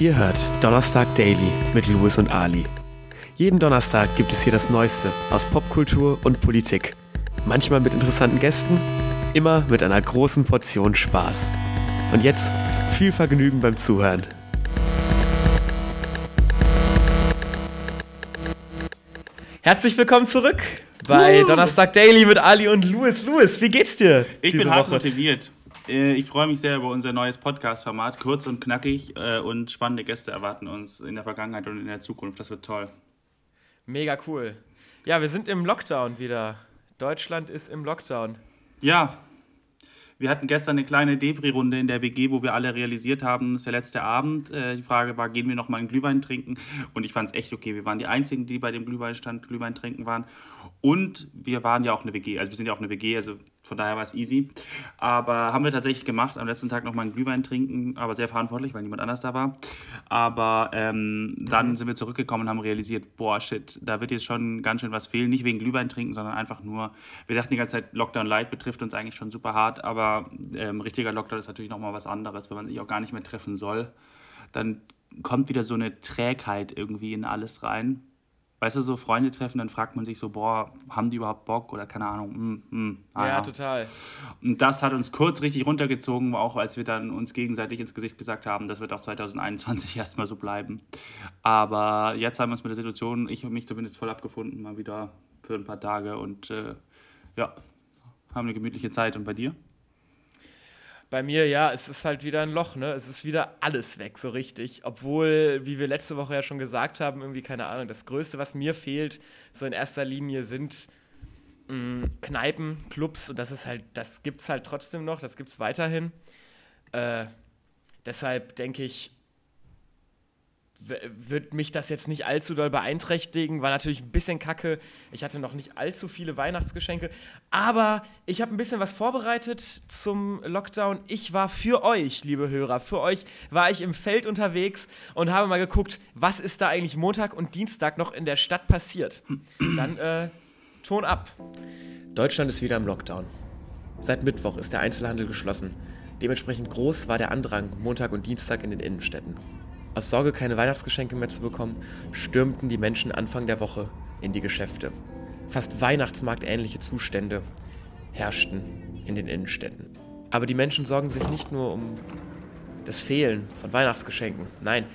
Ihr hört Donnerstag Daily mit Louis und Ali. Jeden Donnerstag gibt es hier das Neueste aus Popkultur und Politik. Manchmal mit interessanten Gästen, immer mit einer großen Portion Spaß. Und jetzt viel Vergnügen beim Zuhören. Herzlich willkommen zurück bei Donnerstag Daily mit Ali und Louis. Louis, wie geht's dir? Ich bin hart Woche? motiviert. Äh, ich freue mich sehr über unser neues Podcast-Format. Kurz und knackig äh, und spannende Gäste erwarten uns in der Vergangenheit und in der Zukunft. Das wird toll. Mega cool. Ja, wir sind im Lockdown wieder. Deutschland ist im Lockdown. Ja, wir hatten gestern eine kleine Debris-Runde in der WG, wo wir alle realisiert haben, das ist der letzte Abend. Äh, die Frage war, gehen wir noch mal einen Glühwein trinken? Und ich fand es echt okay. Wir waren die Einzigen, die bei dem Glühweinstand Glühwein trinken waren. Und wir waren ja auch eine WG. Also wir sind ja auch eine WG, also von daher war es easy. Aber haben wir tatsächlich gemacht. Am letzten Tag noch mal einen Glühwein trinken, aber sehr verantwortlich, weil niemand anders da war. Aber ähm, dann mhm. sind wir zurückgekommen und haben realisiert, boah, shit, da wird jetzt schon ganz schön was fehlen. Nicht wegen Glühwein trinken, sondern einfach nur, wir dachten die ganze Zeit, Lockdown Light betrifft uns eigentlich schon super hart, aber aber ähm, richtiger Lockdown ist natürlich nochmal was anderes, wenn man sich auch gar nicht mehr treffen soll. Dann kommt wieder so eine Trägheit irgendwie in alles rein. Weißt du, so Freunde treffen, dann fragt man sich so, boah, haben die überhaupt Bock oder keine Ahnung. Mm, mm, ah, ja, ja, total. Und das hat uns kurz richtig runtergezogen, auch als wir dann uns gegenseitig ins Gesicht gesagt haben, das wird auch 2021 erstmal so bleiben. Aber jetzt haben wir uns mit der Situation, ich und mich zumindest voll abgefunden, mal wieder für ein paar Tage und äh, ja, haben eine gemütliche Zeit. Und bei dir? Bei mir, ja, es ist halt wieder ein Loch, ne? Es ist wieder alles weg, so richtig. Obwohl, wie wir letzte Woche ja schon gesagt haben, irgendwie, keine Ahnung, das Größte, was mir fehlt, so in erster Linie sind mh, mm, Kneipen, Clubs und das ist halt, das gibt's halt trotzdem noch, das gibt's weiterhin. Äh, deshalb denke ich, wird mich das jetzt nicht allzu doll beeinträchtigen. War natürlich ein bisschen kacke. Ich hatte noch nicht allzu viele Weihnachtsgeschenke. Aber ich habe ein bisschen was vorbereitet zum Lockdown. Ich war für euch, liebe Hörer, für euch war ich im Feld unterwegs und habe mal geguckt, was ist da eigentlich Montag und Dienstag noch in der Stadt passiert. Dann äh, Ton ab. Deutschland ist wieder im Lockdown. Seit Mittwoch ist der Einzelhandel geschlossen. Dementsprechend groß war der Andrang Montag und Dienstag in den Innenstädten. Aus Sorge, keine Weihnachtsgeschenke mehr zu bekommen, stürmten die Menschen Anfang der Woche in die Geschäfte. Fast weihnachtsmarktähnliche Zustände herrschten in den Innenstädten. Aber die Menschen sorgen sich nicht nur um das Fehlen von Weihnachtsgeschenken, nein,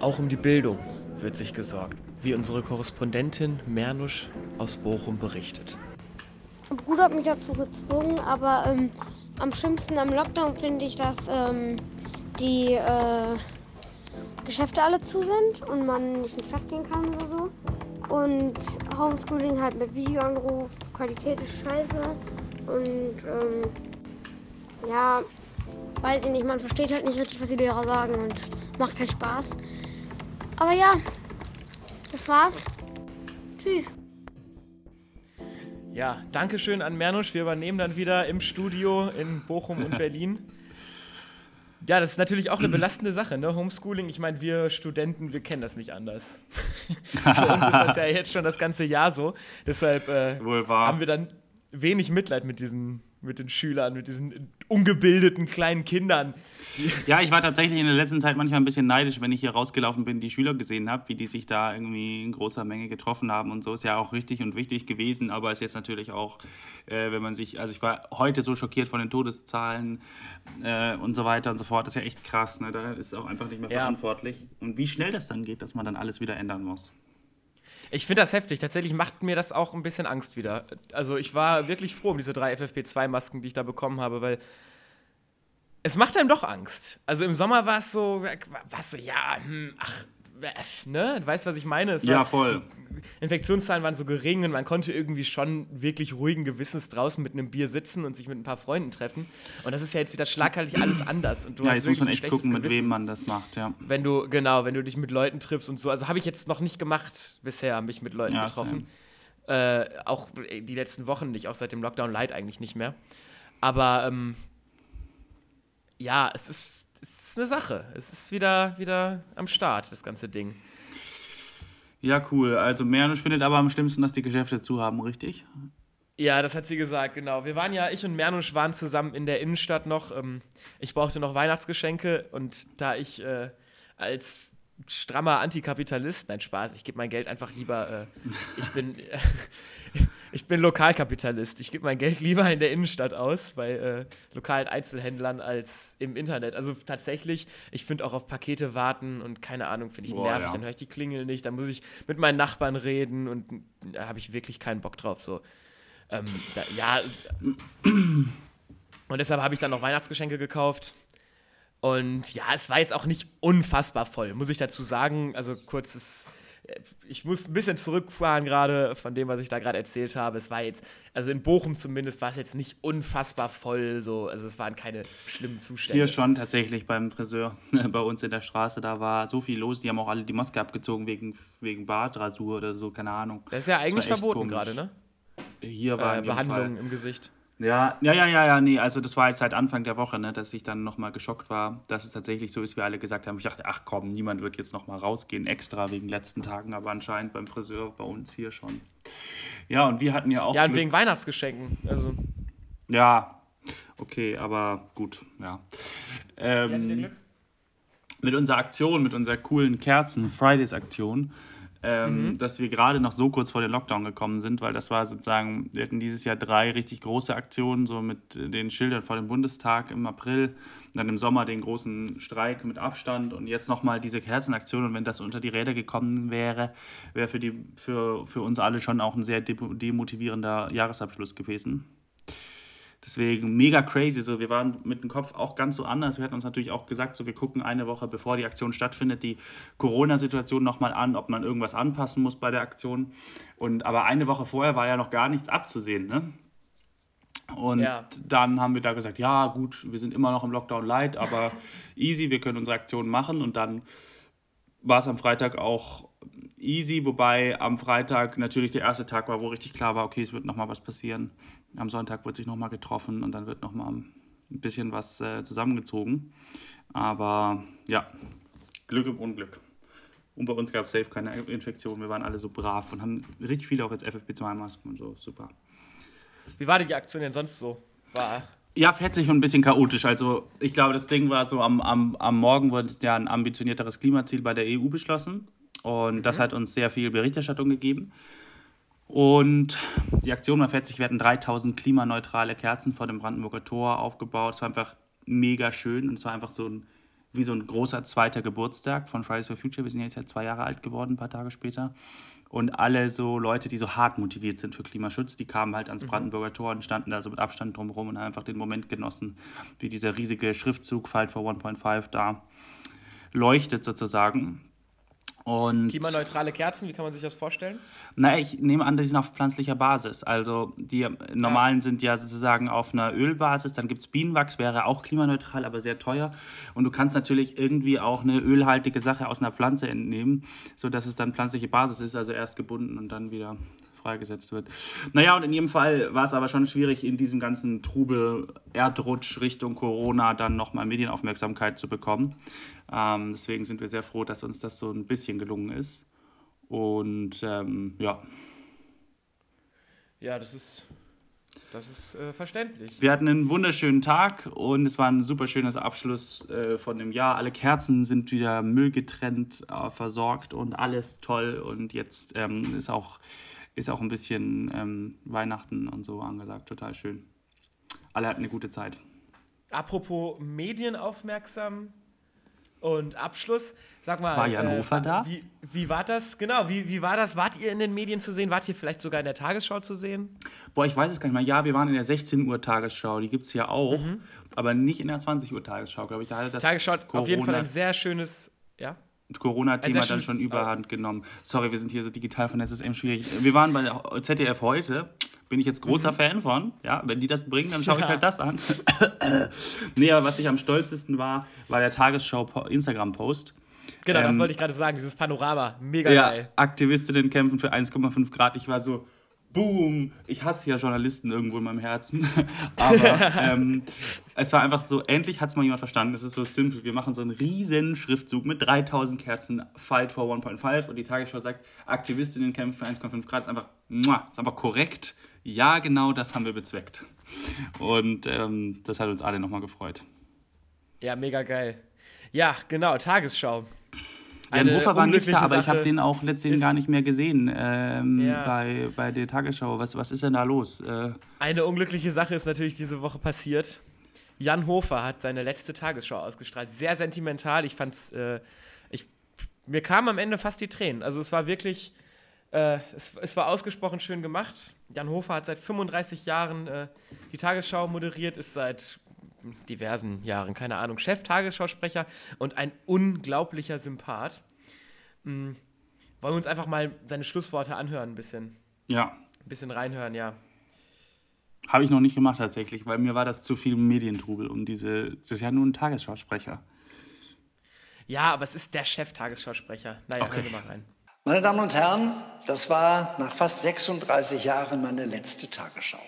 auch um die Bildung wird sich gesorgt, wie unsere Korrespondentin Mernusch aus Bochum berichtet. Mein Bruder hat mich dazu gezwungen, aber ähm, am schlimmsten am Lockdown finde ich, dass ähm, die äh, Geschäfte alle zu sind und man nicht ins Stadt gehen kann oder so. Und Homeschooling halt mit Videoanruf, Qualität ist scheiße. Und ähm, ja, weiß ich nicht, man versteht halt nicht richtig, was die Lehrer sagen und macht keinen Spaß. Aber ja, das war's. Tschüss. Ja, danke schön an Mernusch. Wir übernehmen dann wieder im Studio in Bochum und Berlin. Ja, das ist natürlich auch eine belastende Sache, ne? Homeschooling. Ich meine, wir Studenten, wir kennen das nicht anders. Für uns ist das ja jetzt schon das ganze Jahr so. Deshalb äh, haben wir dann wenig Mitleid mit diesen mit den Schülern, mit diesen ungebildeten kleinen Kindern. Ja, ich war tatsächlich in der letzten Zeit manchmal ein bisschen neidisch, wenn ich hier rausgelaufen bin, die Schüler gesehen habe, wie die sich da irgendwie in großer Menge getroffen haben und so. Ist ja auch richtig und wichtig gewesen, aber ist jetzt natürlich auch, äh, wenn man sich, also ich war heute so schockiert von den Todeszahlen äh, und so weiter und so fort. Das ist ja echt krass, ne? Da ist auch einfach nicht mehr verantwortlich. Und wie schnell das dann geht, dass man dann alles wieder ändern muss. Ich finde das heftig. Tatsächlich macht mir das auch ein bisschen Angst wieder. Also ich war wirklich froh um diese drei FFP2-Masken, die ich da bekommen habe, weil es macht einem doch Angst. Also im Sommer war es so, war so, ja, hm, ach, ne? Du weißt, was ich meine? Es ja, voll. Infektionszahlen waren so gering und man konnte irgendwie schon wirklich ruhigen Gewissens draußen mit einem Bier sitzen und sich mit ein paar Freunden treffen. Und das ist ja jetzt wieder schlagartig alles anders. Und du ja, hast jetzt muss man echt gucken, mit wem man das macht, ja. Wenn du, genau, wenn du dich mit Leuten triffst und so. Also habe ich jetzt noch nicht gemacht bisher, mich mit Leuten ja, getroffen. Äh, auch die letzten Wochen nicht, auch seit dem Lockdown Light eigentlich nicht mehr. Aber ähm, ja, es ist es ist eine Sache. Es ist wieder, wieder am Start, das ganze Ding. Ja, cool. Also Mernisch findet aber am schlimmsten, dass die Geschäfte zu haben, richtig? Ja, das hat sie gesagt, genau. Wir waren ja, ich und Mernusch waren zusammen in der Innenstadt noch. Ähm, ich brauchte noch Weihnachtsgeschenke und da ich äh, als strammer Antikapitalist, nein Spaß, ich gebe mein Geld einfach lieber, äh, ich bin, äh, ich bin Lokalkapitalist, ich gebe mein Geld lieber in der Innenstadt aus, bei äh, lokalen Einzelhändlern als im Internet. Also tatsächlich, ich finde auch auf Pakete warten und keine Ahnung, finde ich Boah, nervig, ja. dann höre ich die Klingel nicht, dann muss ich mit meinen Nachbarn reden und da habe ich wirklich keinen Bock drauf, so. Ähm, da, ja, und deshalb habe ich dann noch Weihnachtsgeschenke gekauft. Und ja, es war jetzt auch nicht unfassbar voll, muss ich dazu sagen. Also kurzes, ich muss ein bisschen zurückfahren gerade von dem, was ich da gerade erzählt habe. Es war jetzt, also in Bochum zumindest, war es jetzt nicht unfassbar voll. So, also es waren keine schlimmen Zustände. Hier schon tatsächlich beim Friseur bei uns in der Straße, da war so viel los, die haben auch alle die Maske abgezogen wegen, wegen Bartrasur oder so, keine Ahnung. Das ist ja eigentlich verboten komisch. gerade, ne? Hier war Äh, in jedem Behandlung Fall. im Gesicht. Ja, ja, ja, ja, ja, nee, also das war jetzt seit Anfang der Woche, ne, dass ich dann nochmal geschockt war, dass es tatsächlich so ist, wie alle gesagt haben. Ich dachte, ach komm, niemand wird jetzt nochmal rausgehen, extra wegen letzten Tagen, aber anscheinend beim Friseur bei uns hier schon. Ja, und wir hatten ja auch. Ja, und Glück- wegen Weihnachtsgeschenken. Also, Ja, okay, aber gut, ja. Ähm, mit unserer Aktion, mit unserer coolen Kerzen-Fridays-Aktion, ähm, dass wir gerade noch so kurz vor den Lockdown gekommen sind, weil das war sozusagen, wir hatten dieses Jahr drei richtig große Aktionen, so mit äh, den Schildern vor dem Bundestag im April, dann im Sommer den großen Streik mit Abstand und jetzt nochmal diese Kerzenaktion. Und wenn das unter die Räder gekommen wäre, wäre für, die, für, für uns alle schon auch ein sehr demo- demotivierender Jahresabschluss gewesen. Deswegen mega crazy. So, wir waren mit dem Kopf auch ganz so anders. Wir hatten uns natürlich auch gesagt, so wir gucken eine Woche bevor die Aktion stattfindet, die Corona-Situation nochmal an, ob man irgendwas anpassen muss bei der Aktion. Und aber eine Woche vorher war ja noch gar nichts abzusehen, ne? Und Ja. dann haben wir da gesagt, ja gut, wir sind immer noch im Lockdown light, aber easy, wir können unsere Aktion machen. Und dann war es am Freitag auch easy, wobei am Freitag natürlich der erste Tag war, wo richtig klar war, okay, es wird nochmal was passieren. Am Sonntag wird sich nochmal getroffen und dann wird nochmal ein bisschen was äh, zusammengezogen. Aber ja, Glück im Unglück. Und bei uns gab es safe keine Infektion. Wir waren alle so brav und haben richtig viele auch jetzt FFP2-Masken und so. Super. wie war die Aktion denn sonst so? War, Ja, fetzig und ein bisschen chaotisch. Also ich glaube, das Ding war so, am, am, am Morgen wurde ja ein ambitionierteres Klimaziel bei der EU beschlossen. Und das hat uns sehr viel Berichterstattung gegeben. Und die Aktion war fetzig. Wir hatten 3000 klimaneutrale Kerzen vor dem Brandenburger Tor aufgebaut. Es war einfach mega schön und es war einfach so ein, wie so ein großer zweiter Geburtstag von Fridays for Future. Wir sind jetzt ja zwei Jahre alt geworden, ein paar Tage später. Und alle so Leute, die so hart motiviert sind für Klimaschutz, die kamen halt ans Brandenburger Tor und standen da so mit Abstand drumherum und haben einfach den Moment genossen, wie dieser riesige Schriftzug Fight for 1.5 da leuchtet sozusagen. Und klimaneutrale Kerzen, wie kann man sich das vorstellen? na, ich nehme an, die sind auf pflanzlicher Basis. Also die normalen sind ja sozusagen auf einer Ölbasis. Dann gibt es Bienenwachs, wäre auch klimaneutral, aber sehr teuer. Und du kannst natürlich irgendwie auch eine ölhaltige Sache aus einer Pflanze entnehmen, sodass es dann pflanzliche Basis ist, also erst gebunden und dann wieder freigesetzt wird. Naja, und in jedem Fall war es aber schon schwierig, in diesem ganzen Trubel, Erdrutsch Richtung Corona dann nochmal Medienaufmerksamkeit zu bekommen. Ähm, deswegen sind wir sehr froh, dass uns das so ein bisschen gelungen ist. Und ähm, ja, Ja, das ist, das ist äh, verständlich. wir hatten einen wunderschönen Tag und es war ein super schönes Abschluss äh, von dem Jahr. Alle Kerzen sind wieder müllgetrennt äh, versorgt und alles toll. Und jetzt ähm, ist, auch, ist auch ein bisschen ähm, Weihnachten und so angesagt. Total schön. Alle hatten eine gute Zeit. Apropos medienaufmerksam und Abschluss, sag mal. War Jan Hofer da? Wie, wie war das? Genau, wie, wie war das? Wart ihr in den Medien zu sehen? Wart ihr vielleicht sogar in der Tagesschau zu sehen? Boah, ich weiß es gar nicht mehr. Ja, wir waren in der 16 Uhr Tagesschau. Die gibt es ja auch. Aber nicht in der 20 Uhr Tagesschau, glaube ich. Da hat das Tagesschau hat auf jeden Fall Corona- ein sehr schönes. Corona-Thema Ein dann schon überhand genommen. Sorry, wir sind hier so digital vernetzt, das ist eben schwierig. Wir waren bei der ZDF heute, bin ich jetzt großer Fan von. Ja, wenn die das bringen, dann schaue ich Ja. halt das an. nee, aber was ich am stolzesten war, war der Tagesschau-Instagram-Post. Genau, das Ähm, wollte ich gerade sagen. Dieses Panorama. Mega Ja, geil. Aktivistinnen kämpfen für 1,5 Grad. Ich war so, boom. Ich hasse ja Journalisten irgendwo in meinem Herzen. Aber ähm, es war einfach so, endlich hat es mal jemand verstanden. Es ist so simpel. Wir machen so einen riesen Schriftzug mit 3000 Kerzen, Fight for 1.5. Und die Tagesschau sagt, Aktivistinnen kämpfen für 1,5 Grad. Ist einfach, muah, ist einfach korrekt. Ja, genau das haben wir bezweckt. Und ähm, das hat uns alle nochmal gefreut. Ja, mega geil. Ja, genau, Tagesschau. Jan Hofer war nicht da, aber ich habe den auch letztendlich gar nicht mehr gesehen ähm, ja. bei, bei der Tagesschau. Was, was ist denn da los? Äh, Eine unglückliche Sache ist natürlich diese Woche passiert. Jan Hofer hat seine letzte Tagesschau ausgestrahlt. Sehr sentimental. Ich fand's, äh, ich, mir kamen am Ende fast die Tränen. Also es war wirklich, äh, es, es, war ausgesprochen schön gemacht. Jan Hofer hat seit 35 Jahren äh, die Tagesschau moderiert, ist seit diversen Jahren, keine Ahnung, Chef-Tagesschausprecher und ein unglaublicher Sympath. Mhm. Wollen wir uns einfach mal seine Schlussworte anhören, ein bisschen? Ja. Ein bisschen reinhören, ja. Habe ich noch nicht gemacht tatsächlich, weil mir war das zu viel Medientrubel und diese, das ist ja nur ein Tagesschausprecher. Ja, aber es ist der Chef-Tagesschausprecher. Naja, okay. hören wir mal rein. Meine Damen und Herren, das war nach fast 36 Jahren meine letzte Tagesschau.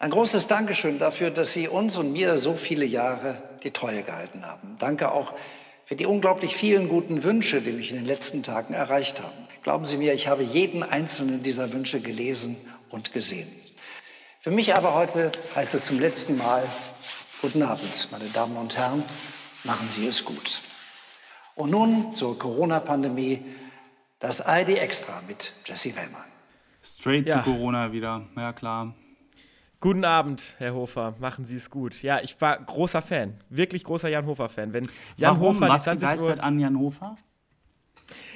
Ein großes Dankeschön dafür, dass Sie uns und mir so viele Jahre die Treue gehalten haben. Danke auch für die unglaublich vielen guten Wünsche, die mich in den letzten Tagen erreicht haben. Glauben Sie mir, ich habe jeden einzelnen dieser Wünsche gelesen und gesehen. Für mich aber heute heißt es zum letzten Mal, guten Abend, meine Damen und Herren, machen Sie es gut. Und nun zur Corona-Pandemie, das ID Extra mit Jesse Wellmann. Straight ja. zu Corona wieder, ja klar. Guten Abend, Herr Hofer. Machen Sie es gut. Ja, ich war großer Fan, wirklich großer Jan Hofer-Fan. Wenn Jan Warum? Hofer Was begeistert an Jan Hofer?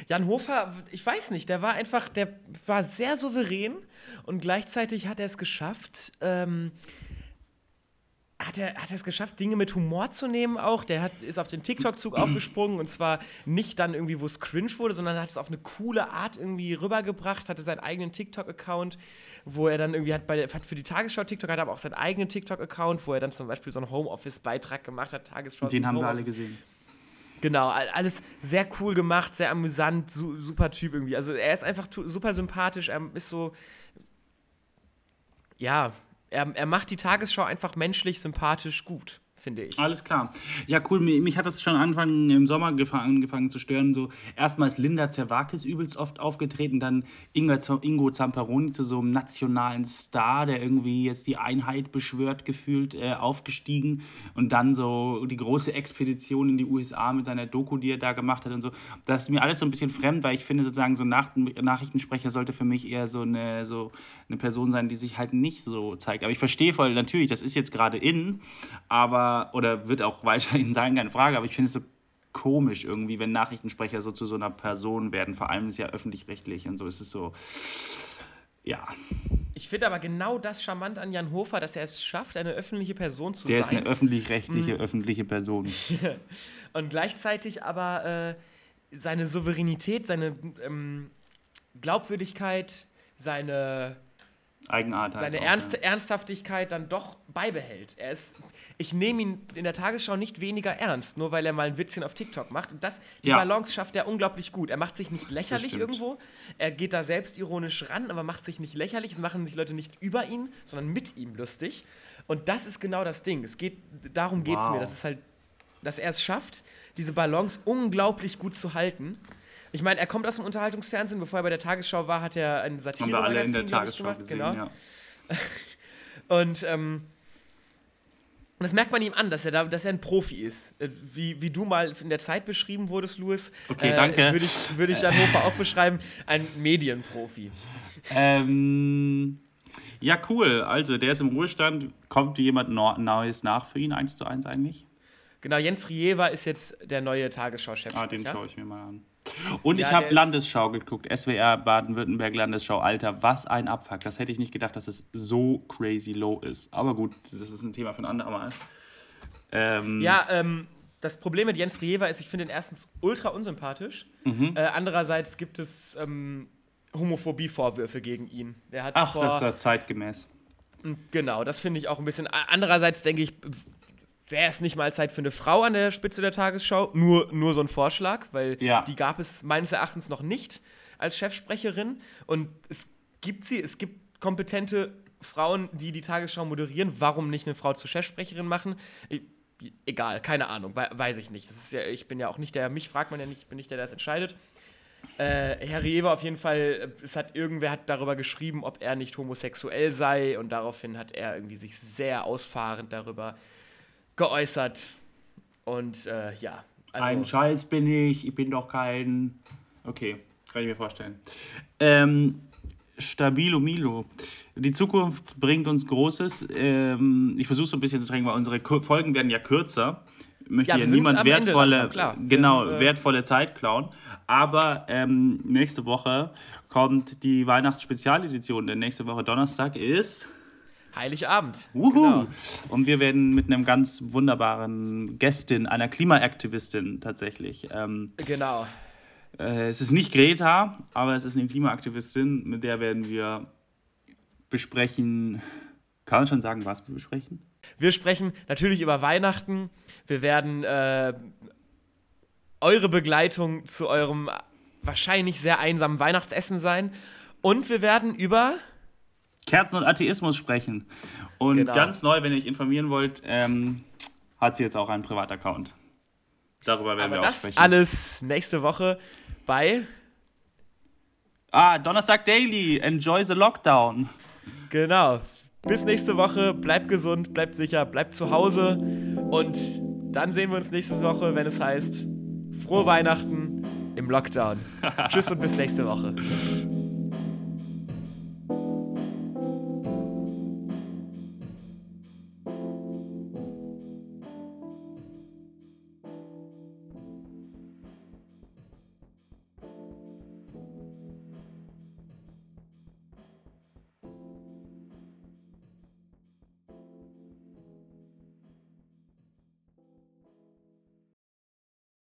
Jan Hofer, ich weiß nicht, der war einfach, der war sehr souverän und gleichzeitig hat er es geschafft, ähm, hat er, hat er es geschafft, Dinge mit Humor zu nehmen auch. Der hat, ist auf den TikTok-Zug aufgesprungen und zwar nicht dann irgendwie, wo es cringe wurde, sondern hat es auf eine coole Art irgendwie rübergebracht, hatte seinen eigenen TikTok-Account, wo er dann irgendwie hat, bei der, hat für die Tagesschau TikTok, hat aber auch seinen eigenen TikTok-Account, wo er dann zum Beispiel so einen Homeoffice-Beitrag gemacht hat, Tagesschau. Den haben wir alle gesehen. Genau, alles sehr cool gemacht, sehr amüsant, su super Typ irgendwie. Also er ist einfach super sympathisch, er ist so, ja, er, er macht die Tagesschau einfach menschlich, sympathisch gut finde ich. Alles klar. Ja, cool. Mich hat das schon Anfang im Sommer angefangen zu stören. So, erstmal ist Linda Zerwakis übelst oft aufgetreten, dann Ingo Zamperoni zu so einem nationalen Star, der irgendwie jetzt die Einheit beschwört, gefühlt äh, aufgestiegen. Und dann so die große Expedition in die USA mit seiner Doku, die er da gemacht hat und so. Das ist mir alles so ein bisschen fremd, weil ich finde, sozusagen, so ein Nach Nachrichtensprecher sollte für mich eher so eine, so eine Person sein, die sich halt nicht so zeigt. Aber ich verstehe voll, natürlich, das ist jetzt gerade in, aber oder wird auch weiterhin sein, keine Frage, aber ich finde es so komisch irgendwie, wenn Nachrichtensprecher so zu so einer Person werden. Vor allem ist es ja öffentlich-rechtlich und so ist es so, ja. Ich finde aber genau das charmant an Jan Hofer, dass er es schafft, eine öffentliche Person zu Der sein. Der ist eine öffentlich-rechtliche, mhm. öffentliche Person. und gleichzeitig aber äh, seine Souveränität, seine ähm, Glaubwürdigkeit, seine Eigenart. Seine halt Ernst. Ernsthaftigkeit dann doch beibehält. Er ist, ich nehme ihn in der Tagesschau nicht weniger ernst, nur weil er mal ein Witzchen auf TikTok macht. Und das, die ja. Balance schafft er unglaublich gut. Er macht sich nicht lächerlich irgendwo. Er geht da selbstironisch ran, aber macht sich nicht lächerlich. Es machen sich Leute nicht über ihn, sondern mit ihm lustig. Und das ist genau das Ding. Es geht, darum geht es wow. mir, dass es halt, dass er es schafft, diese Balance unglaublich gut zu halten. Ich meine, er kommt aus dem Unterhaltungsfernsehen. Bevor er bei der Tagesschau war, hat er ein satire Haben wir alle in der Tagesschau gemacht. Gesehen, genau. Ja. Und ähm, das merkt man ihm an, dass er, da, dass er ein Profi ist. Äh, wie, wie du mal in der Zeit beschrieben wurdest, Louis. Okay, äh, danke. Würde ich, würd ich Hannover auch beschreiben. Ein Medienprofi. Ähm, ja, cool. Also, der ist im Ruhestand. Kommt jemand Neues nach für ihn, eins zu eins eigentlich? Genau, Jens Rieva ist jetzt der neue Tagesschau-Chef. Ah, den schaue ich mir mal an. Und ja, ich habe Landesschau geguckt, SWR Baden-Württemberg Landesschau. Alter, was ein Abfuck. Das hätte ich nicht gedacht, dass es so crazy low ist. Aber gut, das ist ein Thema für ein andermal. Ähm, ja, ähm, das Problem mit Jens Rieva ist, ich finde ihn erstens ultra unsympathisch. Mhm. Äh, andererseits gibt es ähm, Homophobie-Vorwürfe gegen ihn. Ach, das ist ja zeitgemäß. Genau, das finde ich auch ein bisschen. Andererseits denke ich, wäre es nicht mal Zeit für eine Frau an der Spitze der Tagesschau? Nur, nur so ein Vorschlag, weil ja. die gab es meines Erachtens noch nicht als Chefsprecherin. Und es gibt sie, es gibt kompetente Frauen, die die Tagesschau moderieren. Warum nicht eine Frau zur Chefsprecherin machen? Ich, egal, keine Ahnung, weiß ich nicht. Das ist ja, ich bin ja auch nicht der, mich fragt man ja nicht, ich bin nicht der, der das entscheidet. Äh, Herr Rewe auf jeden Fall, es hat irgendwer hat darüber geschrieben, ob er nicht homosexuell sei und daraufhin hat er irgendwie sich sehr ausfahrend darüber geäußert. Und äh, ja, Also, Ein Scheiß bin ich, ich bin doch kein. Okay, kann ich mir vorstellen. Ähm, Stabilo Milo. Die Zukunft bringt uns Großes. Ähm, ich versuche so ein bisschen zu drängen, weil unsere Folgen werden ja kürzer. Ich möchte Ja, ja niemand wertvolle, langsam, genau, Wir, äh, wertvolle Zeit klauen. Aber ähm, nächste Woche kommt die Weihnachtsspezialedition, denn nächste Woche Donnerstag ist. Heiligabend. Wuhu! Genau. Und wir werden mit einem ganz wunderbaren Gästin, einer Klimaaktivistin tatsächlich. Ähm, genau. äh, es ist nicht Greta, aber es ist eine Klimaaktivistin, mit der werden wir besprechen. Kann man schon sagen, was wir besprechen? Wir sprechen natürlich über Weihnachten. Wir werden äh, eure Begleitung zu eurem wahrscheinlich sehr einsamen Weihnachtsessen sein. Und wir werden über. Kerzen und Atheismus sprechen. Und Genau. ganz neu, wenn ihr euch informieren wollt, ähm, hat sie jetzt auch einen Privataccount. Darüber werden Aber wir auch das sprechen. alles nächste Woche bei. ah, Donnerstag Daily. Enjoy the Lockdown. Genau. Bis nächste Woche. Bleibt gesund, bleibt sicher, bleibt zu Hause. Und dann sehen wir uns nächste Woche, wenn es heißt: Frohe Weihnachten im Lockdown. Tschüss und bis nächste Woche.